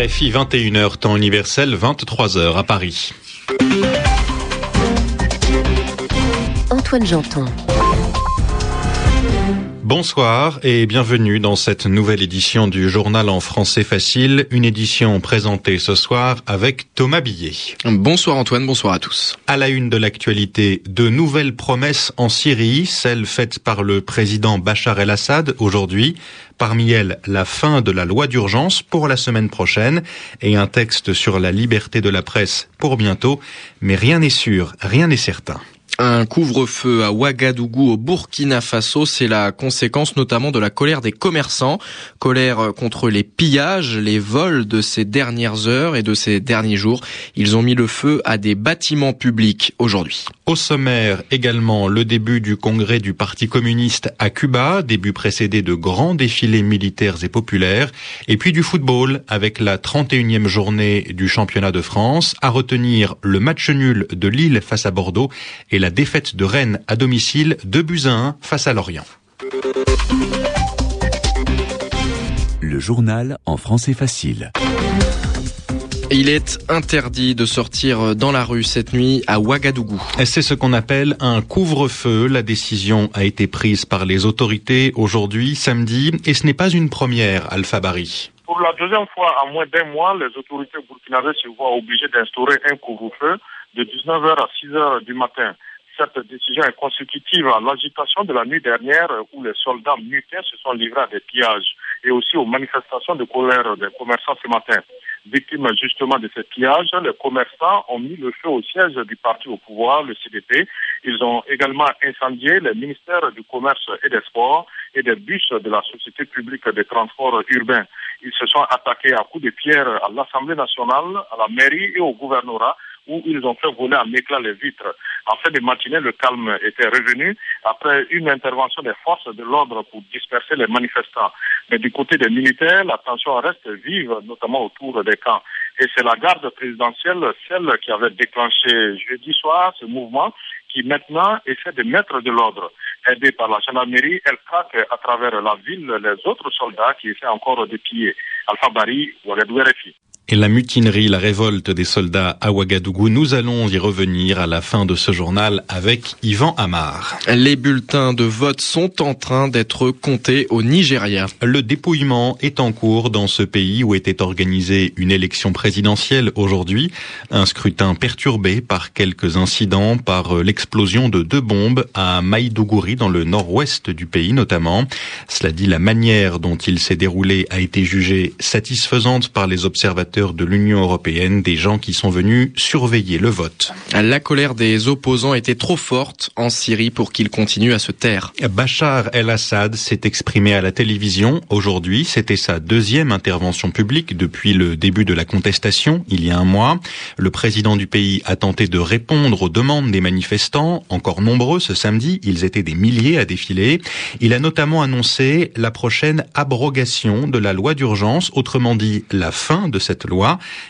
RFI 21h, temps universel, 23h à Paris. Antoine Janton. Bonsoir et bienvenue dans cette nouvelle édition du journal en français facile, une édition présentée ce soir avec Thomas Billet. Bonsoir Antoine, bonsoir à tous. À la une de l'actualité, de nouvelles promesses en Syrie, celles faites par le président Bachar el-Assad aujourd'hui. Parmi elles, la fin de la loi d'urgence pour la semaine prochaine et un texte sur la liberté de la presse pour bientôt. Mais rien n'est sûr, rien n'est certain. Un couvre-feu à Ouagadougou au Burkina Faso, c'est la conséquence notamment de la colère des commerçants, colère contre les pillages, les vols de ces dernières heures et de ces derniers jours. Ils ont mis le feu à des bâtiments publics aujourd'hui. Au sommaire également le début du congrès du Parti communiste à Cuba, début précédé de grands défilés militaires et populaires, et puis du football avec la 31e journée du championnat de France, à retenir le match nul de Lille face à Bordeaux et la défaite de Rennes à domicile, 2 buts à 1 face à Lorient. Le journal en français facile. Il est interdit de sortir dans la rue cette nuit à Ouagadougou. C'est ce qu'on appelle un couvre-feu. La décision a été prise par les autorités aujourd'hui, samedi, et ce n'est pas une première, Alpha Bari. Pour la deuxième fois en moins d'un mois, les autorités burkinabées se voient obligées d'instaurer un couvre-feu de 19h à 6h du matin. Cette décision est consécutive à l'agitation de la nuit dernière où les soldats mutés se sont livrés à des pillages et aussi aux manifestations de colère des commerçants ce matin. Victimes justement de ces pillages, les commerçants ont mis le feu au siège du parti au pouvoir, le CDP. Ils ont également incendié les ministères du commerce et des sports et des bus de la Société publique des transports urbains. Ils se sont attaqués à coups de pierre à l'Assemblée nationale, à la mairie et au gouvernorat où ils ont fait voler en éclat les vitres. En fin de matinée, le calme était revenu après une intervention des forces de l'ordre pour disperser les manifestants. Mais du côté des militaires, la tension reste vive, notamment autour des camps. Et c'est la garde présidentielle, celle qui avait déclenché jeudi soir ce mouvement, qui maintenant essaie de mettre de l'ordre. Aidée par la gendarmerie, elle craque à travers la ville les autres soldats qui essaient encore de piller. Alpha Bari, Ouagadou RFI et la mutinerie, la révolte des soldats à Ouagadougou. Nous allons y revenir à la fin de ce journal avec Yvan Amar. Les bulletins de vote sont en train d'être comptés au Nigeria. Le dépouillement est en cours dans ce pays où était organisée une élection présidentielle aujourd'hui. Un scrutin perturbé par quelques incidents, par l'explosion de deux bombes à Maïdougouri dans le nord-ouest du pays notamment. Cela dit, la manière dont il s'est déroulé a été jugée satisfaisante par les observateurs de l'Union européenne, des gens qui sont venus surveiller le vote. La colère des opposants était trop forte en Syrie pour qu'ils continuent à se taire. Bachar el-Assad s'est exprimé à la télévision aujourd'hui. C'était sa deuxième intervention publique depuis le début de la contestation, il y a un mois. Le président du pays a tenté de répondre aux demandes des manifestants, encore nombreux ce samedi. Ils étaient des milliers à défiler. Il a notamment annoncé la prochaine abrogation de la loi d'urgence, autrement dit la fin de cette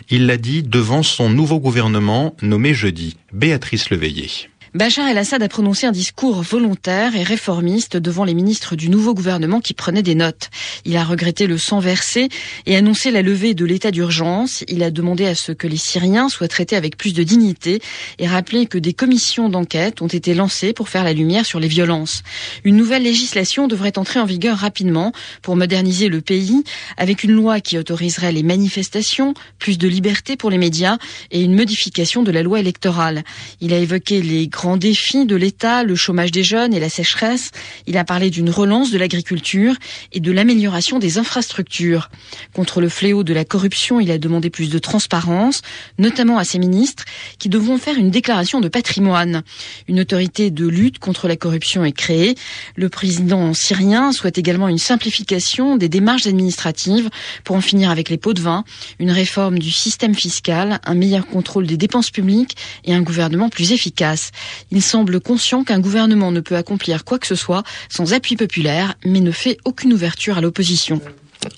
Il l'a dit devant son nouveau gouvernement nommé jeudi. Béatrice Leveillé. Bachar el-Assad a prononcé un discours volontaire et réformiste devant les ministres du nouveau gouvernement qui prenaient des notes. Il a regretté le sang versé et annoncé la levée de l'état d'urgence. Il a demandé à ce que les Syriens soient traités avec plus de dignité et rappelé que des commissions d'enquête ont été lancées pour faire la lumière sur les violences. Une nouvelle législation devrait entrer en vigueur rapidement pour moderniser le pays avec une loi qui autoriserait les manifestations, plus de liberté pour les médias et une modification de la loi électorale. Il a évoqué les grands défis de l'État, le chômage des jeunes et la sécheresse. Il a parlé d'une relance de l'agriculture et de l'amélioration des infrastructures. Contre le fléau de la corruption, il a demandé plus de transparence, notamment à ses ministres, qui devront faire une déclaration de patrimoine. Une autorité de lutte contre la corruption est créée. Le président syrien souhaite également une simplification des démarches administratives pour en finir avec les pots de vin, une réforme du système fiscal, un meilleur contrôle des dépenses publiques et un gouvernement plus efficace. Il semble conscient qu'un gouvernement ne peut accomplir quoi que ce soit sans appui populaire, mais ne fait aucune ouverture à l'opposition.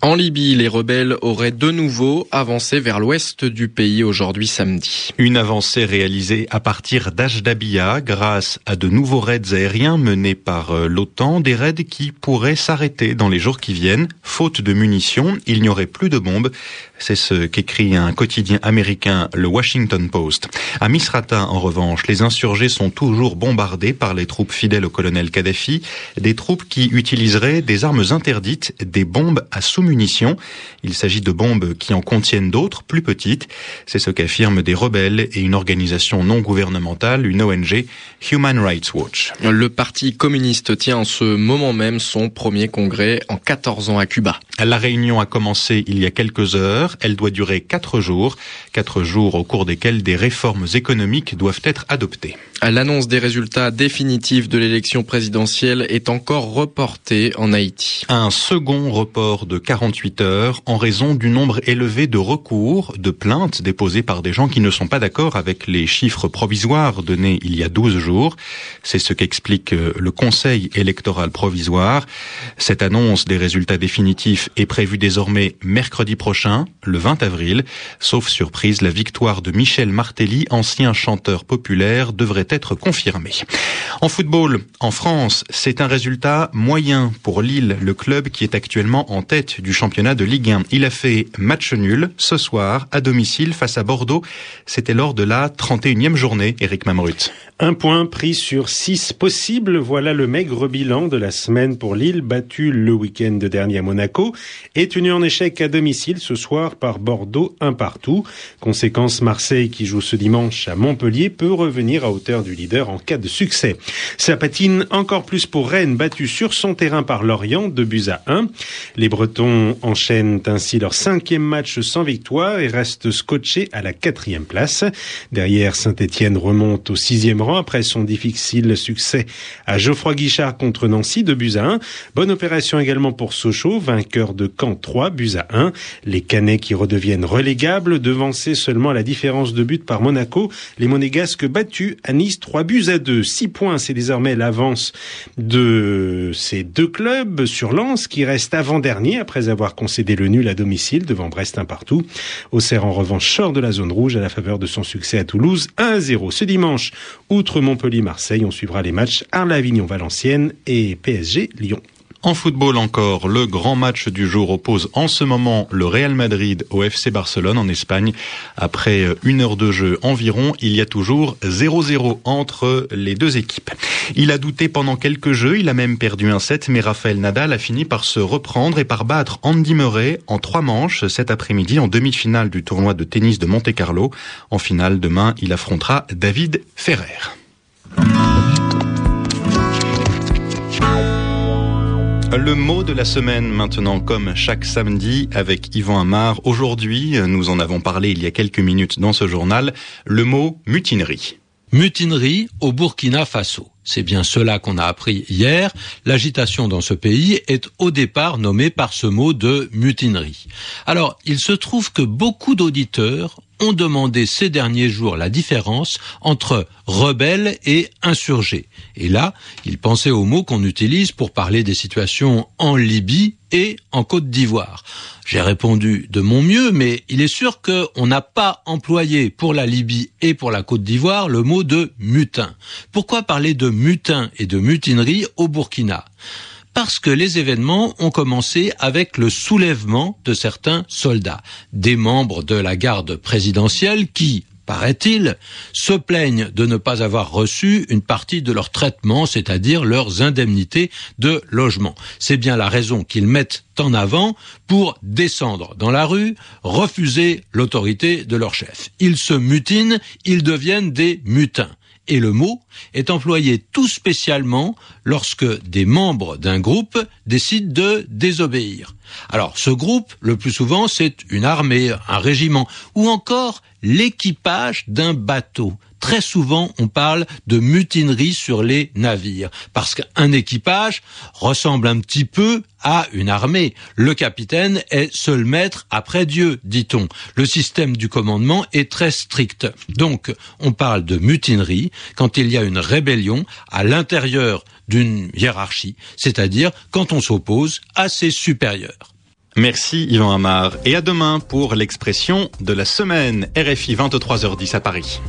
En Libye, les rebelles auraient de nouveau avancé vers l'ouest du pays aujourd'hui samedi. Une avancée réalisée à partir d'Ajdabia grâce à de nouveaux raids aériens menés par euh, l'OTAN, des raids qui pourraient s'arrêter dans les jours qui viennent. Faute de munitions, il n'y aurait plus de bombes. C'est ce qu'écrit un quotidien américain, le Washington Post. À Misrata, en revanche, les insurgés sont toujours bombardés par les troupes fidèles au colonel Kadhafi, des troupes qui utiliseraient des armes interdites, des bombes à sous-munitions. Il s'agit de bombes qui en contiennent d'autres, plus petites. C'est ce qu'affirment des rebelles et une organisation non gouvernementale, une ONG, Human Rights Watch. Le Parti communiste tient en ce moment même son premier congrès en 14 ans à Cuba. La réunion a commencé il y a quelques heures. Elle doit durer quatre jours. Quatre jours au cours desquels des réformes économiques doivent être adoptées. L'annonce des résultats définitifs de l'élection présidentielle est encore reportée en Haïti. Un second report de 48 heures en raison du nombre élevé de recours, de plaintes déposées par des gens qui ne sont pas d'accord avec les chiffres provisoires donnés il y a 12 jours. C'est ce qu'explique le Conseil électoral provisoire. Cette annonce des résultats définitifs est prévue désormais mercredi prochain, le 20 avril. Sauf surprise, la victoire de Michel Martelly, ancien chanteur populaire, devrait être confirmée. En football, en France, c'est un résultat moyen pour Lille, le club qui est actuellement en tête du championnat de Ligue 1. Il a fait match nul ce soir à domicile face à Bordeaux. C'était lors de la 31e journée, Eric Mamrut. Un point pris sur six possibles. Voilà le maigre bilan de la semaine pour Lille, battu le week-end dernier à Monaco et tenu en échec à domicile ce soir par Bordeaux, un partout. Conséquence, Marseille, qui joue ce dimanche à Montpellier, peut revenir à hauteur du leader en cas de succès. Ça patine encore plus pour Rennes, battu sur son terrain par Lorient, de buts à 1. Les Bretons enchaînent ainsi leur cinquième match sans victoire et restent scotchés à la quatrième place. Derrière, Saint-Etienne remonte au sixième rang après son difficile succès à Geoffroy Guichard contre Nancy, de buts à 1. Bonne opération également pour Sochaux, vainqueur de Caen 3 buts à 1. Les Canets qui redeviennent relégables, devancés seulement à la différence de but par Monaco. Les Monégasques battus à Nice 3 buts à 2. 6 points, c'est désormais l'avance de ces deux clubs sur Lens qui reste avant-dernier après avoir concédé le nul à domicile devant Brest un partout. Auxerre en revanche sort de la zone rouge à la faveur de son succès à Toulouse 1 0. Ce dimanche, outre Montpellier-Marseille, on suivra les matchs Arles-Avignon-Valenciennes et PSG-Lyon. En football encore, le grand match du jour oppose en ce moment le Real Madrid au FC Barcelone en Espagne. Après une heure de jeu environ, il y a toujours 0-0 entre les deux équipes. Il a douté pendant quelques jeux, il a même perdu un set, mais Rafael Nadal a fini par se reprendre et par battre Andy Murray en trois manches cet après-midi en demi-finale du tournoi de tennis de Monte-Carlo. En finale, demain, il affrontera David Ferrer. Le mot de la semaine maintenant, comme chaque samedi avec Yvan Amar. Aujourd'hui, nous en avons parlé il y a quelques minutes dans ce journal, le mot mutinerie. Mutinerie au Burkina Faso. C'est bien cela qu'on a appris hier. L'agitation dans ce pays est au départ nommée par ce mot de mutinerie. Alors, il se trouve que beaucoup d'auditeurs ont demandé ces derniers jours la différence entre rebelle et insurgé. Et là, ils pensaient au mot qu'on utilise pour parler des situations en Libye et en Côte d'Ivoire. J'ai répondu de mon mieux, mais il est sûr qu'on n'a pas employé pour la Libye et pour la Côte d'Ivoire le mot de mutin. Pourquoi parler de mutin et de mutinerie au Burkina? Parce que les événements ont commencé avec le soulèvement de certains soldats, des membres de la garde présidentielle qui, paraît-il, se plaignent de ne pas avoir reçu une partie de leur traitement, c'est-à-dire leurs indemnités de logement. C'est bien la raison qu'ils mettent en avant pour descendre dans la rue, refuser l'autorité de leur chef. Ils se mutinent, ils deviennent des mutins et le mot est employé tout spécialement lorsque des membres d'un groupe décident de désobéir. Alors ce groupe, le plus souvent, c'est une armée, un régiment, ou encore l'équipage d'un bateau. Très souvent, on parle de mutinerie sur les navires, parce qu'un équipage ressemble un petit peu à une armée. Le capitaine est seul maître après Dieu, dit-on. Le système du commandement est très strict. Donc, on parle de mutinerie quand il y a une rébellion à l'intérieur d'une hiérarchie, c'est-à-dire quand on s'oppose à ses supérieurs. Merci Yvan Amar et à demain pour l'expression de la semaine RFI 23h10 à Paris.